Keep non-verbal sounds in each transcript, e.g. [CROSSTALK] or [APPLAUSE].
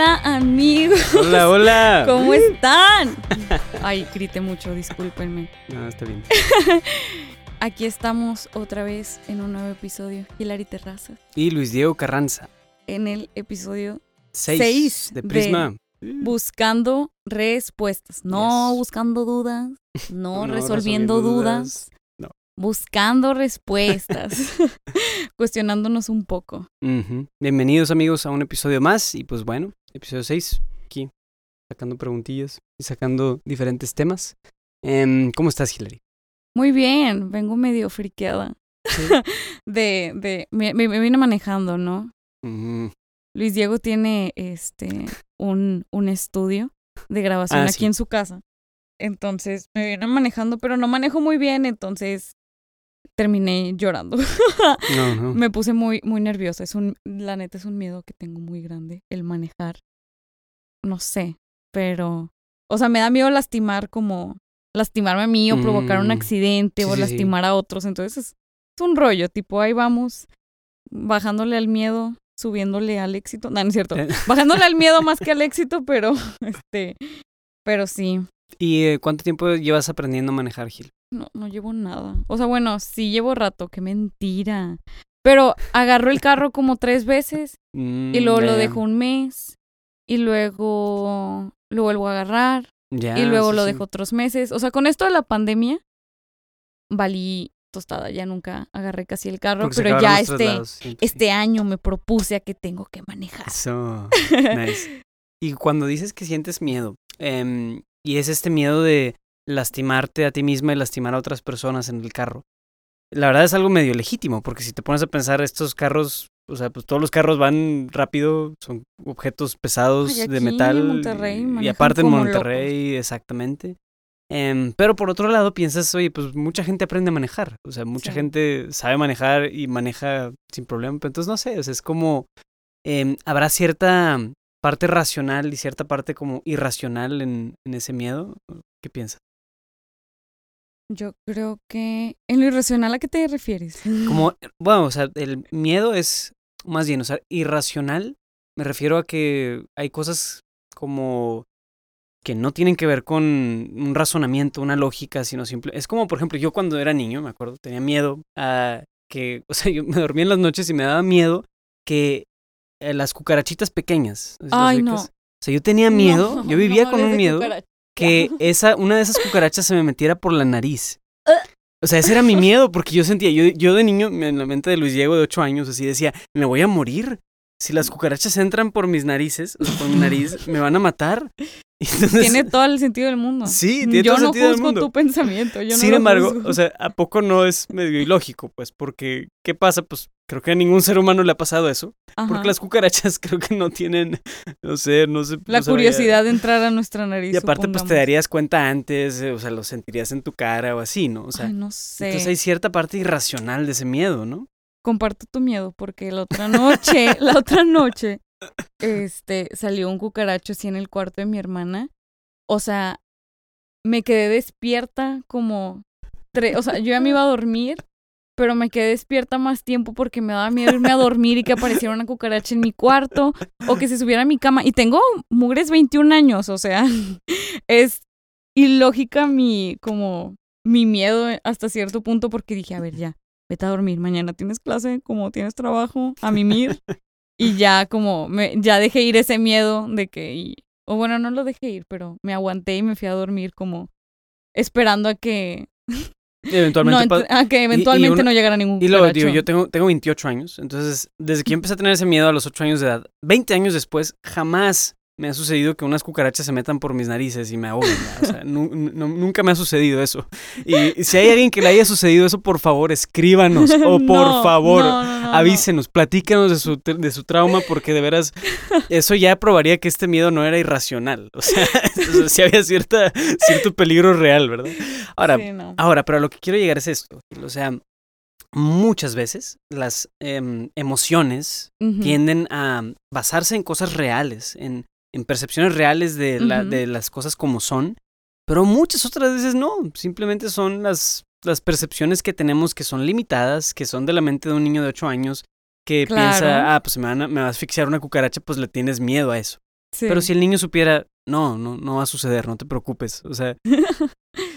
Hola amigos. Hola, hola. [LAUGHS] ¿Cómo están? [LAUGHS] Ay, grité mucho, discúlpenme. No, está bien. [LAUGHS] Aquí estamos otra vez en un nuevo episodio. Hilary Terrazas. Y Luis Diego Carranza. En el episodio Seis, Seis de de- Prisma. buscando respuestas. No Yes. buscando dudas, no, No resolviendo dudas. No. Buscando respuestas. Cuestionándonos un poco. Bienvenidos amigos a un episodio más. Y pues bueno, episodio 6. Aquí, sacando preguntillas y sacando diferentes temas. Em, ¿Cómo estás, Hilary? Muy bien, vengo medio friqueada. [LAUGHS] de, de, me, me, me vine manejando, ¿no? Luis Diego tiene este un, un estudio de grabación Ah, aquí sí. en su casa. Entonces me vine manejando, pero no manejo muy bien, entonces terminé llorando. No, no. [LAUGHS] me puse muy, muy nerviosa. Es un, la neta es un miedo que tengo muy grande, el manejar. No sé, pero, o sea, me da miedo lastimar como, lastimarme a mí o provocar un Mm. accidente Sí, o sí. lastimar a otros. Entonces es, es un rollo, tipo, ahí vamos, bajándole al miedo, subiéndole al éxito. No, no es cierto. Eh. Bajándole al miedo más que al [LAUGHS] éxito, pero, [LAUGHS] este, pero sí. ¿Y eh, cuánto tiempo llevas aprendiendo a manejar, Gil? No, no llevo nada. O sea, bueno, sí llevo rato, qué mentira. Pero agarró el carro como tres veces y Mm, luego lo ya. dejo un mes y luego lo vuelvo a agarrar y luego sí, lo sí. dejo otros meses. O sea, con esto de la pandemia valí tostada, ya nunca agarré casi el carro, Porque pero ya este, este año me propuse a que tengo que manejar. Eso, [LAUGHS] nice. Y cuando dices que sientes miedo, em, y es este miedo de lastimarte a ti misma y lastimar a otras personas en el carro, la verdad es algo medio legítimo, porque si te pones a pensar, estos carros, o sea, pues todos los carros van rápido, son objetos pesados Ay, aquí de metal. Y- aparte en Monterrey, exactamente. Em, pero por otro lado piensas, oye, pues mucha gente aprende a manejar, o sea, mucha Sí. gente sabe manejar y maneja sin problema, pero entonces no sé, o sea, es como, em, habrá cierta parte racional y cierta parte como irracional en, en ese miedo. ¿Qué piensas? Yo creo que en lo irracional a qué te refieres? Como, bueno, o sea, el miedo es más bien, o sea, irracional, me refiero a que hay cosas como que no tienen que ver con un razonamiento, una lógica, sino simple. Es como, por ejemplo, yo cuando era niño, me acuerdo, tenía miedo a que, o sea, yo me dormía en las noches y me daba miedo que eh, las cucarachitas pequeñas. ¿sí las Ay, no. O sea, yo tenía miedo, [LAUGHS] No, yo vivía no con un miedo. Que [LAUGHS] esa, una de esas cucarachas se me metiera por la nariz. Ah. O sea, ese era mi miedo, porque yo sentía, yo, yo de niño, en la mente de Luis Diego de 8 años, así decía, me voy a morir. Si las cucarachas entran por mis narices, o sea, por mi nariz, me van a matar. [LAUGHS] Entonces- Tiene todo el sentido del mundo. Sí, tiene yo todo el no sentido del juzgo mundo. tu pensamiento. Yo no Sin lo embargo, juzgo. o sea, ¿a poco no es medio ilógico? Pues, porque, ¿qué pasa? Pues, creo que a ningún ser humano le ha pasado eso. Ajá. Porque las cucarachas [LAUGHS] creo que no tienen, no sé, no sé. la no curiosidad de entrar a nuestra nariz. Y aparte, pues te darías cuenta antes, eh, o sea, lo sentirías en tu cara o así, ¿no? O sea, Ay, no sé. entonces hay cierta parte irracional de ese miedo, ¿no? Comparto tu miedo porque la otra noche, [LAUGHS] la otra noche, este, salió un cucaracho así en el cuarto de mi hermana. O sea, me quedé despierta como tres, o sea, yo ya me iba a dormir, pero me quedé despierta más tiempo porque me daba miedo irme a dormir y que apareciera una cucaracha en mi cuarto o que se subiera a mi cama. Y tengo mugres 21 años, o sea, [LAUGHS] es ilógica mi, como, mi miedo hasta cierto punto porque dije, a ver, ya, vete a dormir, mañana tienes clase, como tienes trabajo, a mimir. Y ya como, me, ya dejé ir ese miedo de que, y- o bueno, no lo dejé ir, pero me aguanté y me fui a dormir como esperando a que, eventualmente [LAUGHS] no, ent- a que eventualmente uno- no llegara ningún Y luego, digo, yo tengo, tengo 28 años, entonces, desde que yo [LAUGHS] empecé a tener ese miedo a los 8 años de edad, 20 años después, jamás me ha sucedido que unas cucarachas se metan por mis narices y me ahoguen. O sea, nu- nu- nunca me ha sucedido eso. Y si hay alguien que le haya sucedido eso, por favor, escríbanos. [LAUGHS] O por No, favor, no, no, no, no. avísenos, platícanos de su, de su trauma, porque de veras, eso ya probaría que este miedo no era irracional. O sea, [LAUGHS] si había cierta, cierto peligro real, ¿verdad? Ahora, Sí. Ahora, pero a lo que quiero llegar es esto. O sea, muchas veces las em, emociones tienden a basarse en cosas reales, en, en percepciones reales de, la- de las cosas como son, pero muchas otras veces no. Simplemente son las, las percepciones que tenemos que son limitadas, que son de la mente de un niño de 8 años que Claro. piensa, ah, pues me, van a- me va a asfixiar una cucaracha, pues le tienes miedo a eso. Sí. Pero si el niño supiera, no, no, no va a suceder, no te preocupes. O sea, [LAUGHS]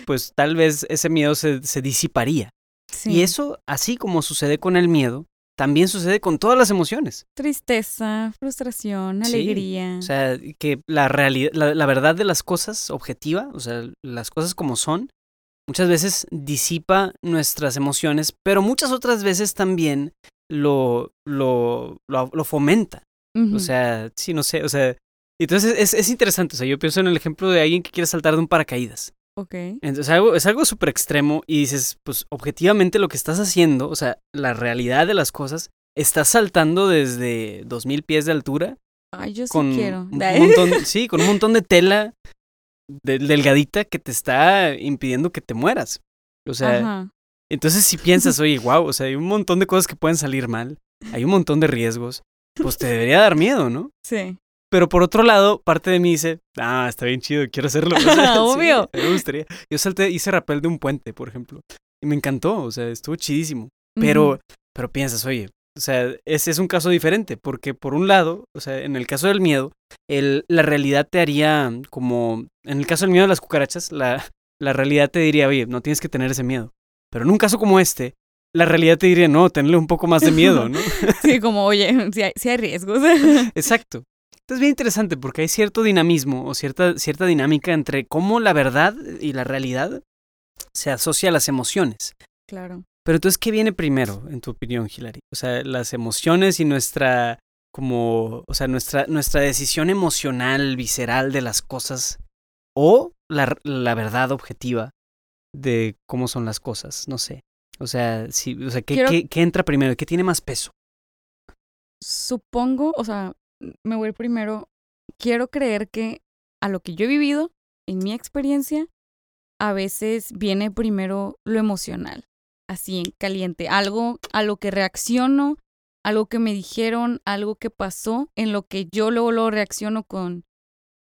pues tal vez ese miedo se, se disiparía. Sí. Y eso, así como sucede con el miedo, también sucede con todas las emociones. Tristeza, frustración, Sí, alegría. O sea, que la realidad, la, la verdad de las cosas objetiva, o sea, las cosas como son, muchas veces disipa nuestras emociones, pero muchas otras veces también lo, lo, lo, lo fomenta. O sea, sí, no sé, o sea, entonces es, es interesante, o sea, yo pienso en el ejemplo de alguien que quiere saltar de un paracaídas. Ok. Entonces algo, es algo súper extremo y dices, pues objetivamente lo que estás haciendo, o sea, la realidad de las cosas, estás saltando desde 2000 pies de altura Ay, yo sí con quiero. un montón, [LAUGHS] sí, con un montón de tela de- delgadita que te está impidiendo que te mueras. O sea, Ajá. entonces si piensas, oye, wow, o sea, hay un montón de cosas que pueden salir mal, hay un montón de riesgos, pues te debería dar miedo, ¿no? [LAUGHS] Sí. Pero por otro lado, parte de mí dice, ah, está bien chido, quiero hacerlo. [LAUGHS] O sea, [LAUGHS] sí, Obvio. me gustaría. Yo salté, hice rappel de un puente, por ejemplo. Y me encantó, o sea, estuvo chidísimo. Pero, pero piensas, oye, o sea, ese es un caso diferente, porque por un lado, o sea, en el caso del miedo, el, la realidad te haría como, en el caso del miedo de las cucarachas, la, la realidad te diría, oye, no tienes que tener ese miedo. Pero en un caso como este, la realidad te diría, no, tenle un poco más de miedo, ¿no? [LAUGHS] Sí, como, oye, si hay, sí hay riesgos. Exacto. Entonces es bien interesante porque hay cierto dinamismo o cierta, cierta dinámica entre cómo la verdad y la realidad se asocia a las emociones. claro. Pero entonces, ¿qué viene primero, en tu opinión, Hilary? O sea, las emociones y nuestra, como, o sea, nuestra, nuestra decisión emocional, visceral de las cosas, o la, la verdad objetiva de cómo son las cosas, no sé. O sea, sí, o sea ¿qué, Quiero- qué- qué entra primero? ¿Qué tiene más peso? Supongo, o sea, me voy primero. Quiero creer que a lo que yo he vivido, en mi experiencia, a veces viene primero lo emocional, así en caliente, algo a lo que reacciono, algo que me dijeron, algo que pasó, en lo que yo luego lo reacciono con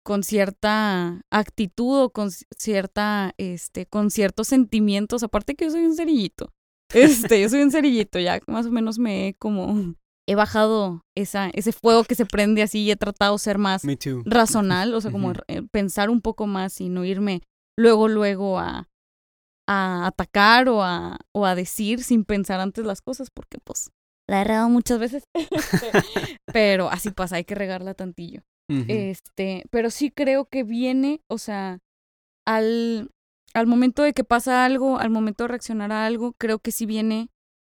con cierta actitud o con ci- cierta este con ciertos sentimientos, aparte que yo soy un cerillito. [LAUGHS] Este, yo soy un cerillito, ya más o menos me he como he bajado esa ese fuego que se prende así y he tratado de ser más razonal, o sea, como pensar un poco más y no irme luego, luego a, a atacar o a, o a decir sin pensar antes las cosas, porque pues la he regado muchas veces. [LAUGHS] Pero así pasa, hay que regarla tantillo. Este, pero sí creo que viene, o sea, al, al momento de que pasa algo, al momento de reaccionar a algo, creo que sí viene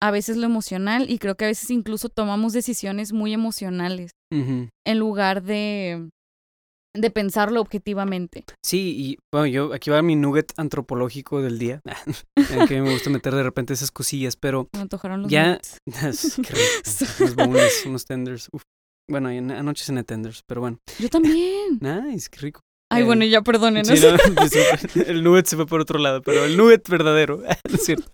a veces lo emocional y creo que a veces incluso tomamos decisiones muy emocionales en lugar de, de pensarlo objetivamente. Sí, y bueno, yo aquí va mi nugget antropológico del día. [LAUGHS] En que me gusta meter de repente esas cosillas, pero Me antojaron los Ya-. [LAUGHS] [LAUGHS] Unos boneless, unos tenders. Uf. Bueno, anoche cené tenders, pero bueno. Yo también. Nice, qué rico. Ay, Eh, bueno, ya perdonen. Sí, no, [LAUGHS] [LAUGHS] el nugget se fue por otro lado, pero el nugget verdadero, [LAUGHS] es cierto.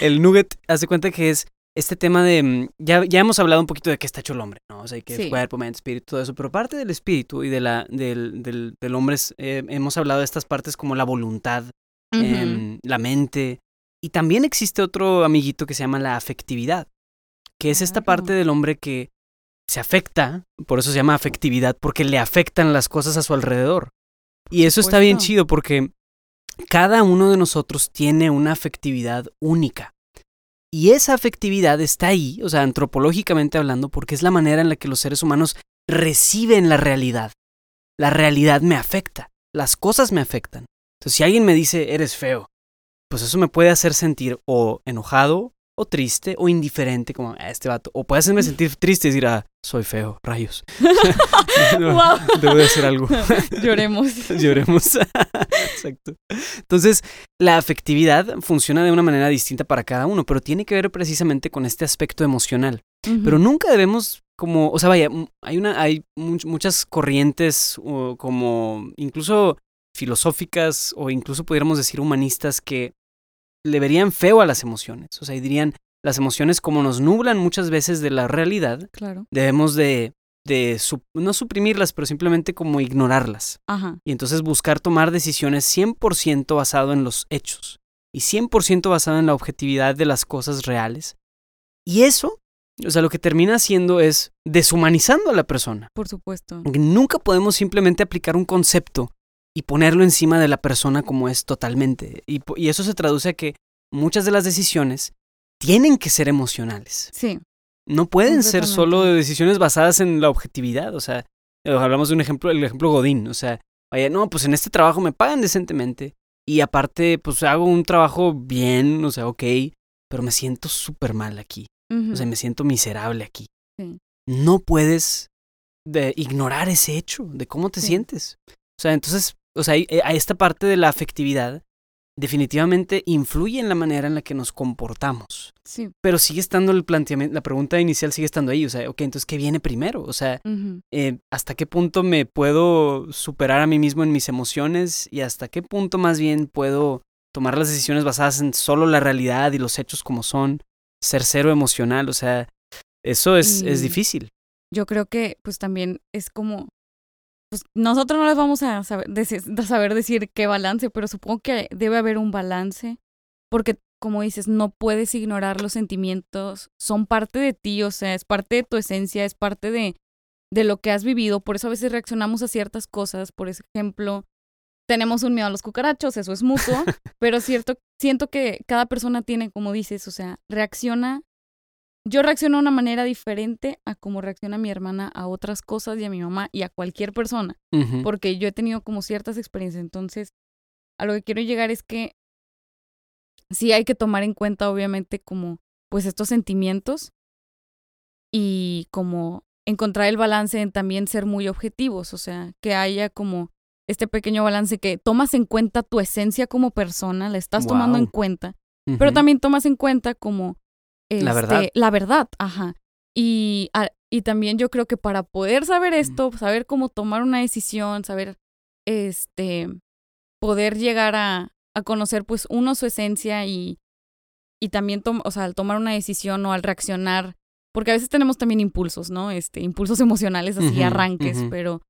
El nugget, hace cuenta que es este tema de, mm, ya, ya hemos hablado un poquito de qué está hecho el hombre, ¿no? O sea, que Sí. es cuerpo, mente, espíritu, todo eso, pero parte del espíritu y de la, del, del, del hombre, es, eh, hemos hablado de estas partes como la voluntad, em, la mente, y también existe otro amiguito que se llama la afectividad, que es esta parte Claro. del hombre que se afecta, por eso se llama afectividad, porque le afectan las cosas a su alrededor. Y eso está bien chido porque cada uno de nosotros tiene una afectividad única. Y esa afectividad está ahí, o sea, antropológicamente hablando, porque es la manera en la que los seres humanos reciben la realidad. La realidad me afecta, las cosas me afectan. Entonces, si alguien me dice, eres feo, pues eso me puede hacer sentir o enojado, o triste, o indiferente, como "Ah, este vato. O puede hacerme sentir triste y decir, ah, soy feo, rayos. [LAUGHS] [LAUGHS] No, Guau. Debo de hacer algo. [LAUGHS] Lloremos. Lloremos. Exacto. Entonces, la afectividad funciona de una manera distinta para cada uno, pero tiene que ver precisamente con este aspecto emocional. Pero nunca debemos como, o sea, vaya, hay una hay much- muchas corrientes o como incluso filosóficas o incluso pudiéramos decir humanistas que le verían feo a las emociones, o sea, y dirían las emociones como nos nublan muchas veces de la realidad, Claro. debemos de no suprimirlas, pero simplemente como ignorarlas Ajá. y entonces buscar tomar decisiones 100% basado en los hechos y 100% basado en la objetividad de las cosas reales. Y eso O sea, lo que termina haciendo es deshumanizando a la persona. Por supuesto. Porque nunca podemos simplemente aplicar un concepto y ponerlo encima de la persona como es totalmente. Y, y eso se traduce a que muchas de las decisiones tienen que ser emocionales. Sí, No pueden ser solo decisiones basadas en la objetividad. O sea, eh, hablamos de un ejemplo, el ejemplo Godín. O sea, vaya, no, pues en este trabajo me pagan decentemente. Y aparte, pues hago un trabajo bien, o sea, ok, pero me siento súper mal aquí. O sea, me siento miserable aquí. Sí. No puedes de ignorar ese hecho de cómo te Sí. sientes. O sea, entonces, o sea, hay- a esta parte de la afectividad definitivamente influye en la manera en la que nos comportamos. sí, Pero sigue estando el planteamiento, la pregunta inicial sigue estando ahí. O sea, ok, entonces, ¿qué viene primero? O sea, eh, ¿hasta qué punto me puedo superar a mí mismo en mis emociones? Y hasta qué punto más bien puedo tomar las decisiones basadas en solo la realidad y los hechos como son, ser cero emocional. O sea, eso es, es difícil. yo creo que pues también es como, pues nosotros no les vamos a saber, decir, a saber decir qué balance, pero supongo que debe haber un balance, porque como dices, no puedes ignorar los sentimientos, son parte de ti, o sea, es parte de tu esencia, es parte de, de lo que has vivido, por eso a veces reaccionamos a ciertas cosas, por ejemplo, tenemos un miedo a los cucarachos, eso es mutuo, [LAUGHS] pero cierto, siento que cada persona tiene, como dices, o sea, reacciona yo reacciono de una manera diferente a como reacciona mi hermana a otras cosas y a mi mamá y a cualquier persona, porque yo he tenido como ciertas experiencias. Entonces, a lo que quiero llegar es que sí hay que tomar en cuenta, obviamente, como pues estos sentimientos y como encontrar el balance en también ser muy objetivos, o sea, que haya como este pequeño balance que tomas en cuenta tu esencia como persona, la estás tomando en cuenta, pero también tomas en cuenta como La verdad. este, la verdad, ajá. Y, a- y también yo creo que para poder saber esto, saber cómo tomar una decisión, saber este poder llegar a, a conocer pues uno su esencia y, y también o sea, al tomar una decisión o al reaccionar, porque a veces tenemos también impulsos, ¿no? Este, impulsos [LAUGHS] emocionales así, arranques, pero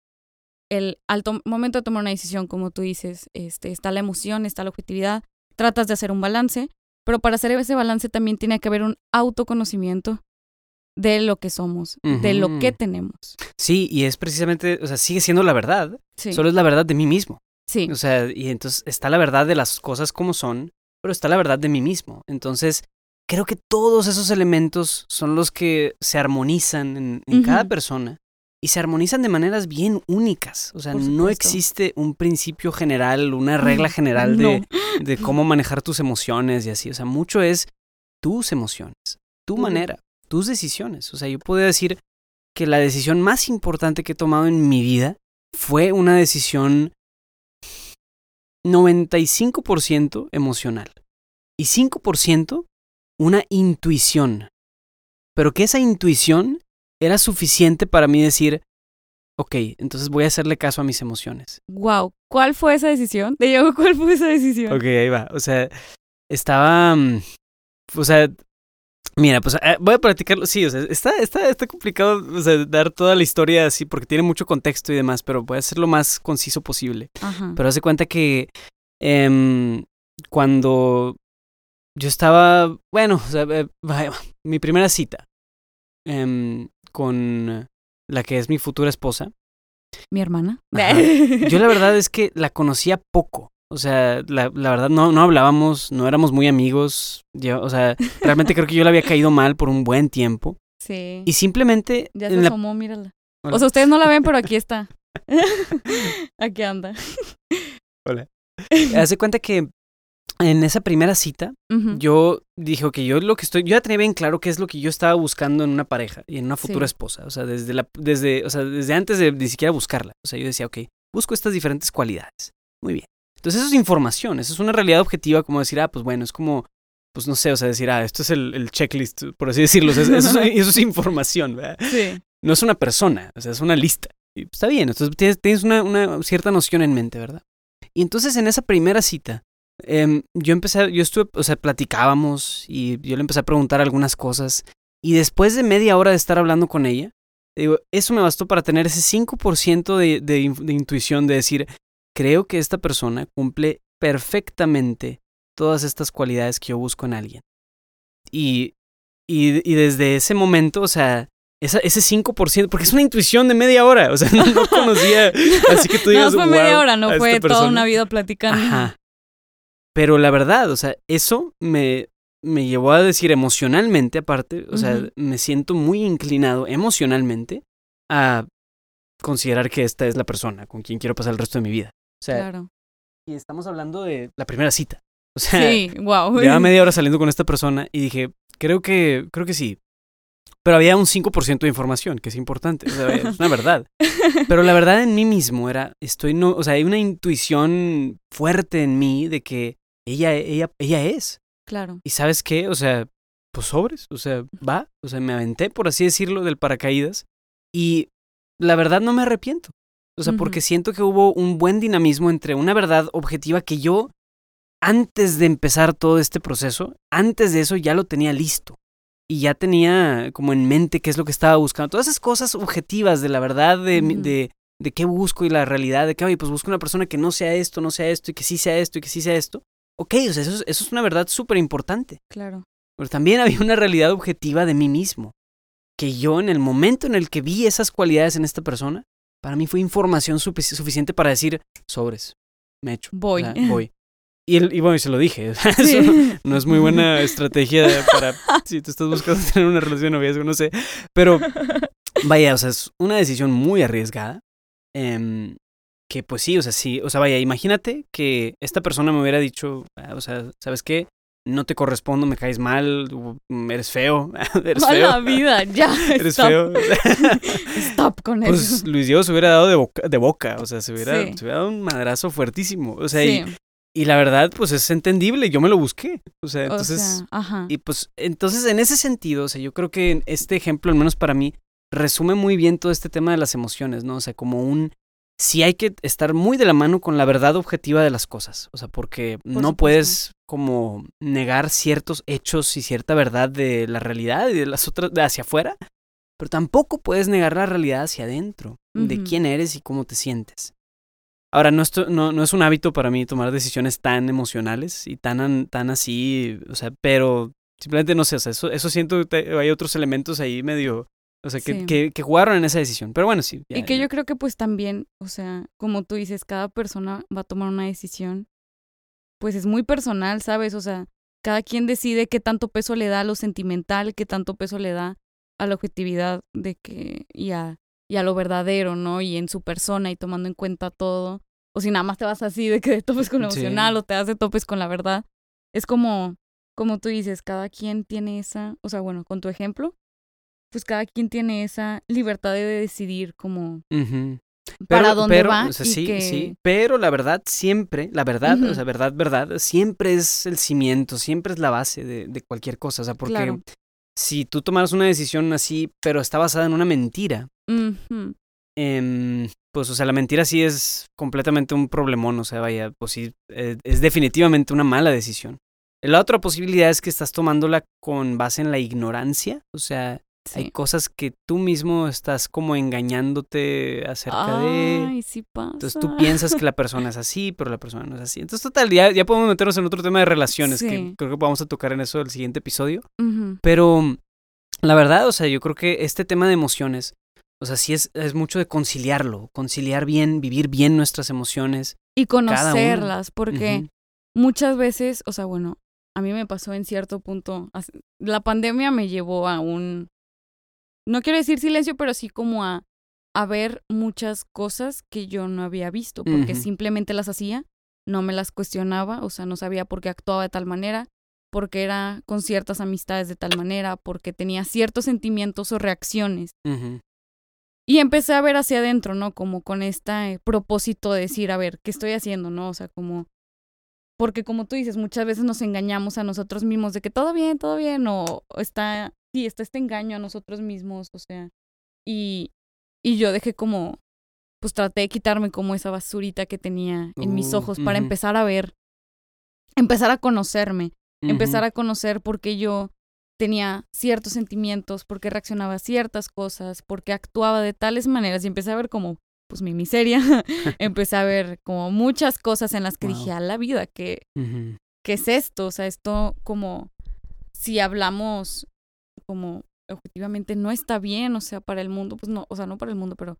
el al momento de tomar una decisión, como tú dices, este, está la emoción, está la objetividad, tratas de hacer un balance, pero para hacer ese balance también tiene que haber un autoconocimiento de lo que somos, de lo que tenemos. Sí, y es precisamente, o sea, sigue siendo la verdad, Sí, solo es la verdad de mí mismo. sí, O sea, y entonces está la verdad de las cosas como son, pero está la verdad de mí mismo. Entonces, creo que todos esos elementos son los que se armonizan en, en cada persona y se armonizan de maneras bien únicas. O sea, no existe un principio general, una regla general No. de cómo manejar tus emociones y así. O sea, mucho es tus emociones, tu manera, tus decisiones. O sea, yo puedo decir que la decisión más importante que he tomado en mi vida fue una decisión 95% emocional y 5% una intuición. Pero que esa intuición era suficiente para mí decir, ok, entonces voy a hacerle caso a mis emociones. Wow, ¿cuál fue esa decisión? Te digo, ¿cuál fue esa decisión? Ok, ahí va. O sea, estaba. mm, O sea, mira, pues eh, voy a platicarlo. Sí, o sea, está, está, está complicado o sea, dar toda la historia así porque tiene mucho contexto y demás, pero voy a ser lo más conciso posible. Ajá. Pero hace cuenta que em, cuando yo estaba, bueno, o sea, eh, mi primera cita em, con la que es mi futura esposa, Mi hermana. Ajá. [LAUGHS] yo la verdad es que la conocía poco. O sea, la, la verdad no, no hablábamos, no éramos muy amigos. Yo, o sea, realmente creo que yo le había caído mal por un buen tiempo. sí. Y simplemente Ya se la- asomó, mírala. Hola. O sea, ustedes no la ven, pero aquí [LAUGHS] está. [LAUGHS] aquí anda. hace cuenta que en esa primera cita yo dije, ok, yo lo que estoy, yo ya tenía bien claro qué es lo que yo estaba buscando en una pareja y en una futura Sí. esposa. O sea, desde la, desde, o sea, desde antes de ni siquiera buscarla. O sea, yo decía, ok, busco estas diferentes cualidades. Muy bien. Entonces eso es información, eso es una realidad objetiva como decir, ah, pues bueno, es como, pues no sé, o sea, decir, ah, esto es el, el checklist, por así decirlo. O sea, eso, es, eso es información, ¿verdad? Sí. No es una persona, o sea, es una lista. Y está bien, entonces tienes, tienes una, una cierta noción en mente, ¿verdad? Y entonces en esa primera cita, em, yo empecé, yo estuve, o sea, platicábamos y yo le empecé a preguntar algunas cosas. Y después de media hora de estar hablando con ella, digo, eso me bastó para tener ese 5% de, de, de intuición de decir, creo que esta persona cumple perfectamente todas estas cualidades que yo busco en alguien. Y Y, y desde ese momento, o sea, esa, ese 5%, porque es una intuición de media hora, o sea, no, no [LAUGHS] conocía, así que tú digas, no fue media "Wow, hora, no fue toda persona". una vida platicando. Ajá. Pero la verdad, o sea, eso me, me llevó a decir emocionalmente, aparte, o sea, me siento muy inclinado emocionalmente a considerar que esta es la persona con quien quiero pasar el resto de mi vida. O sea, Claro. y estamos hablando de la primera cita. O sea, Sí, wow. llevaba media hora saliendo con esta persona y dije, creo que, creo que sí. Pero había un 5% de información, que es importante, o sea, es una verdad. [LAUGHS] Pero la verdad en mí mismo era, estoy no, o sea, hay una intuición fuerte en mí de que ella, ella, ella es. Claro. Y sabes qué, o sea, pues sobres, o sea, va, o sea, me aventé, por así decirlo, del paracaídas. Y la verdad no me arrepiento. O sea, porque siento que hubo un buen dinamismo entre una verdad objetiva que yo, antes de empezar todo este proceso, antes de eso ya lo tenía listo. Y ya tenía como en mente qué es lo que estaba buscando. Todas esas cosas objetivas de la verdad, de, Ujú. de, de qué busco y la realidad, de que, oye, pues busco una persona que no sea esto, no sea esto, y que sí sea esto, y que sí sea esto. Ok, o sea, eso es, eso es una verdad súper importante. Claro. Pero también había una realidad objetiva de mí mismo. Que yo en el momento en el que vi esas cualidades en esta persona, para mí fue información sufic- suficiente para decir, sobres, me echo. Voy. o sea, [LAUGHS] voy. Y, el- y bueno, y se lo dije. [LAUGHS] Eso Sí. no es muy buena estrategia para [LAUGHS] si tú estás buscando tener una relación de noviazgo, no sé. Pero vaya, o sea, es una decisión muy arriesgada. em, que pues sí, o sea, sí. O sea, vaya, imagínate que esta persona me hubiera dicho, ah, o sea, ¿sabes qué? No te correspondo, me caes mal, mm, eres feo, [LAUGHS] eres feo. la vida, ya. [LAUGHS] Eres stop. feo. [LAUGHS] Stop con Pues eso. Luis Diego se hubiera dado de boca, de boca o sea, se hubiera, Sí. se hubiera dado un madrazo fuertísimo. O sea, y- sí. y, la verdad, pues es entendible, yo me lo busqué. O sea, o entonces, sea, ajá. y pues, entonces en ese sentido, o sea, yo creo que este ejemplo, al menos para mí, resume muy bien todo este tema de las emociones, ¿no? O sea, como un, sí hay que estar muy de la mano con la verdad objetiva de las cosas, o sea, porque no supuesto. puedes como negar ciertos hechos y cierta verdad de la realidad y de las otras, de hacia afuera, pero tampoco puedes negar la realidad hacia adentro, de quién eres y cómo te sientes. Ahora, no, esto- no, no es un hábito para mí tomar decisiones tan emocionales y tan, an- tan así, o sea, pero simplemente no sé, o sea, eso, eso siento que hay otros elementos ahí medio, o sea, que, Sí. que, que jugaron en esa decisión. Pero bueno, sí. ya- Y que ya. yo creo que pues también, o sea, como tú dices, cada persona va a tomar una decisión, pues es muy personal, ¿sabes? O sea, cada quien decide qué tanto peso le da a lo sentimental, qué tanto peso le da a la objetividad de que, y a, y a lo verdadero, ¿no? Y en su persona y tomando en cuenta todo. O si nada más te vas así de que de topes con lo Sí. emocional o te das de topes con la verdad. Es como, como tú dices, cada quien tiene esa, o sea, bueno, con tu ejemplo, pues cada quien tiene esa libertad de decidir como para dónde pero, va o sea, y sí, que sí, pero la verdad siempre, la verdad, o sea, verdad, verdad, siempre es el cimiento, siempre es la base de, de cualquier cosa, o sea, porque Claro. si tú tomaras una decisión así, pero está basada en una mentira, em, pues, o sea, la mentira sí es completamente un problemón, o sea, vaya, pues sí, eh, es definitivamente una mala decisión. La otra posibilidad es que estás tomándola con base en la ignorancia, o sea, hay cosas que tú mismo estás como engañándote acerca de... Ay, sí pasa. Entonces tú piensas que la persona es así, pero la persona no es así. Entonces, total, ya, ya podemos meternos en otro tema de relaciones, que creo que vamos a tocar en eso el siguiente episodio. Pero la verdad, o sea, yo creo que este tema de emociones, o sea, sí es, es mucho de conciliarlo, conciliar bien, vivir bien nuestras emociones. Y conocerlas, porque muchas veces, o sea, bueno, a mí me pasó en cierto punto, la pandemia me llevó a un, no quiero decir silencio, pero sí como a, a ver muchas cosas que yo no había visto, porque simplemente las hacía, no me las cuestionaba, o sea, no sabía por qué actuaba de tal manera, porque era con ciertas amistades de tal manera, porque tenía ciertos sentimientos o reacciones. Y empecé a ver hacia adentro, ¿no? Como con este propósito de decir, a ver, ¿qué estoy haciendo, no? O sea, como... Porque como tú dices, muchas veces nos engañamos a nosotros mismos de que todo bien, todo bien, o está... Sí, está este engaño a nosotros mismos, o sea... Y, y yo dejé como... Pues traté de quitarme como esa basurita que tenía en mis Uh, ojos para empezar a ver, empezar a conocerme, empezar a conocer por qué yo tenía ciertos sentimientos, por qué reaccionaba a ciertas cosas, por qué actuaba de tales maneras y empecé a ver como, pues mi miseria, [LAUGHS] [LAUGHS] empecé a ver como muchas cosas en las que Wow. dije, a la vida, ¿qué, Ujú. ¿qué es esto? O sea, esto como, si hablamos como objetivamente no está bien, o sea, para el mundo, pues no, o sea, no para el mundo, pero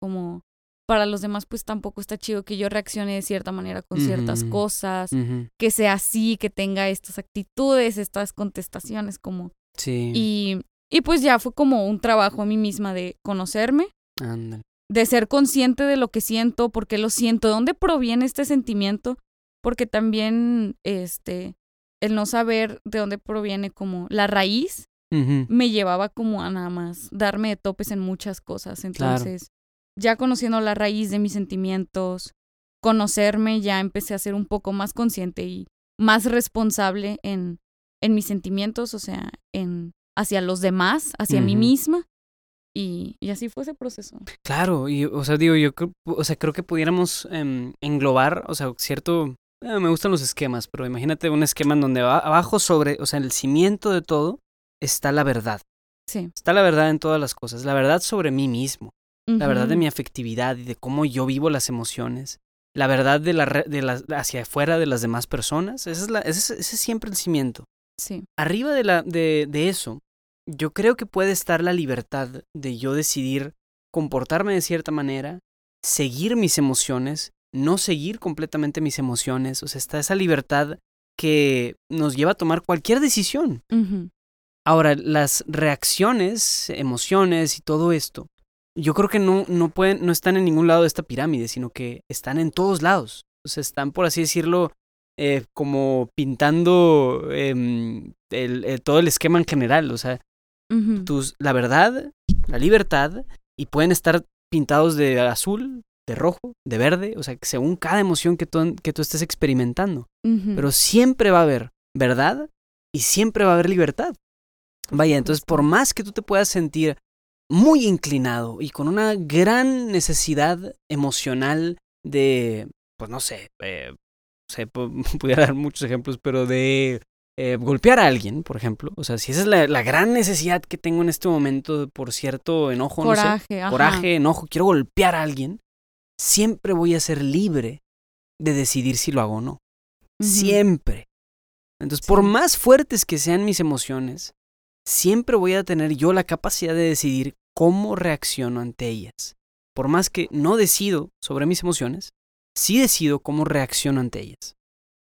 como para los demás, pues tampoco está chido que yo reaccione de cierta manera con ciertas cosas, que sea así, que tenga estas actitudes, estas contestaciones, como... Sí. Y, y pues ya fue como un trabajo a mí misma de conocerme, de ser consciente de lo que siento, por qué lo siento, de dónde proviene este sentimiento, porque también este el no saber de dónde proviene como la raíz Me llevaba como a nada más darme de topes en muchas cosas. Claro. Entonces, ya conociendo la raíz de mis sentimientos, conocerme, ya empecé a ser un poco más consciente y más responsable en, en mis sentimientos, o sea, en hacia los demás, hacia mí misma. Y, y así fue ese proceso. Claro, y o sea, digo, yo creo, o sea, creo que pudiéramos em, englobar, o sea, cierto, eh, me gustan los esquemas, pero imagínate un esquema en donde va- abajo sobre, o sea, el cimiento de todo está la verdad. Sí. Está la verdad en todas las cosas, la verdad sobre mí mismo, la verdad de mi afectividad y de cómo yo vivo las emociones, la verdad de la, de hacia afuera de las demás personas, ese es, la, ese es, ese es siempre el cimiento. Sí. Arriba de, la, de, de eso, yo creo que puede estar la libertad de yo decidir comportarme de cierta manera, seguir mis emociones, no seguir completamente mis emociones. O sea, está esa libertad que nos lleva a tomar cualquier decisión. Ahora, las reacciones, emociones y todo esto, yo creo que no, no, pueden, no están en ningún lado de esta pirámide, sino que están en todos lados. O sea, están, por así decirlo, eh, como pintando em, el- todo el esquema en general. O sea, tus, la verdad, la libertad, y pueden estar pintados de azul, de rojo, de verde, o sea, según cada emoción que tú, que tú estés experimentando. Pero siempre va a haber verdad y siempre va a haber libertad. Vaya, entonces por más que tú te puedas sentir muy inclinado y con una gran necesidad emocional de, pues no sé, eh, pu- [LAUGHS] pudiera dar muchos ejemplos, pero de eh, golpear a alguien, por ejemplo. O sea, si esa es la, la gran necesidad que tengo en este momento por cierto enojo, no sé, coraje, ajá. coraje, enojo, quiero golpear a alguien, siempre voy a ser libre de decidir si lo hago o no. Siempre. Entonces, por más fuertes que sean mis emociones, siempre voy a tener yo la capacidad de decidir cómo reacciono ante ellas. Por más que no decido sobre mis emociones, sí decido cómo reacciono ante ellas.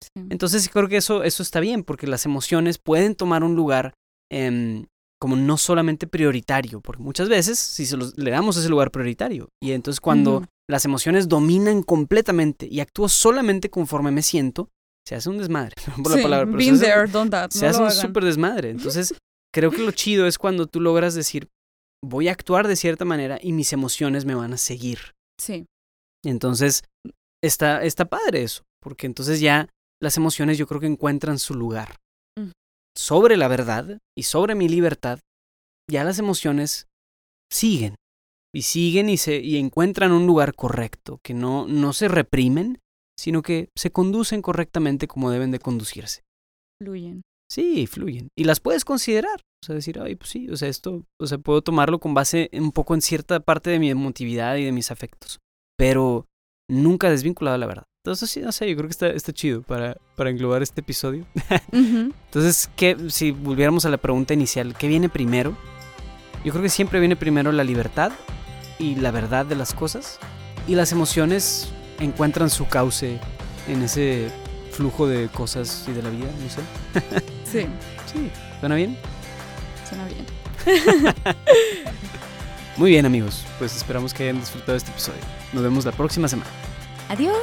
Sí. Entonces creo que eso, eso está bien, porque las emociones pueden tomar un lugar em, como no solamente prioritario, porque muchas veces si se los- le damos ese lugar prioritario, y entonces cuando las emociones dominan completamente y actúo solamente conforme me siento, se hace un desmadre, [LAUGHS] perdón por la Sí, palabra, pero been se hace, there, done that. se no hace un súper desmadre. [LAUGHS] Entonces creo que lo chido es cuando tú logras decir, voy a actuar de cierta manera y mis emociones me van a seguir. Sí. Entonces, está, está padre eso, porque entonces ya las emociones yo creo que encuentran su lugar. Mm. Sobre la verdad y sobre mi libertad, ya las emociones siguen. Y siguen y, se, y encuentran un lugar correcto, que no, no se reprimen, sino que se conducen correctamente como deben de conducirse. Fluyen. Sí, fluyen. Y las puedes considerar. O sea, decir, ay, pues sí, o sea, esto, o sea, puedo tomarlo con base un poco en cierta parte de mi emotividad y de mis afectos. Pero nunca desvinculado a la verdad. Entonces, sí, no sé, yo creo que está, está chido para, para englobar este episodio. Ujú. [LAUGHS] Entonces, ¿qué, si volviéramos a la pregunta inicial, ¿qué viene primero? Yo creo que siempre viene primero la libertad y la verdad de las cosas. Y las emociones encuentran su cauce en ese flujo de cosas y de la vida, no sé. [LAUGHS] Sí, Sí, ¿suena bien? suena bien. [LAUGHS] Muy bien amigos, pues esperamos que hayan disfrutado este episodio. Nos vemos la próxima semana. Adiós.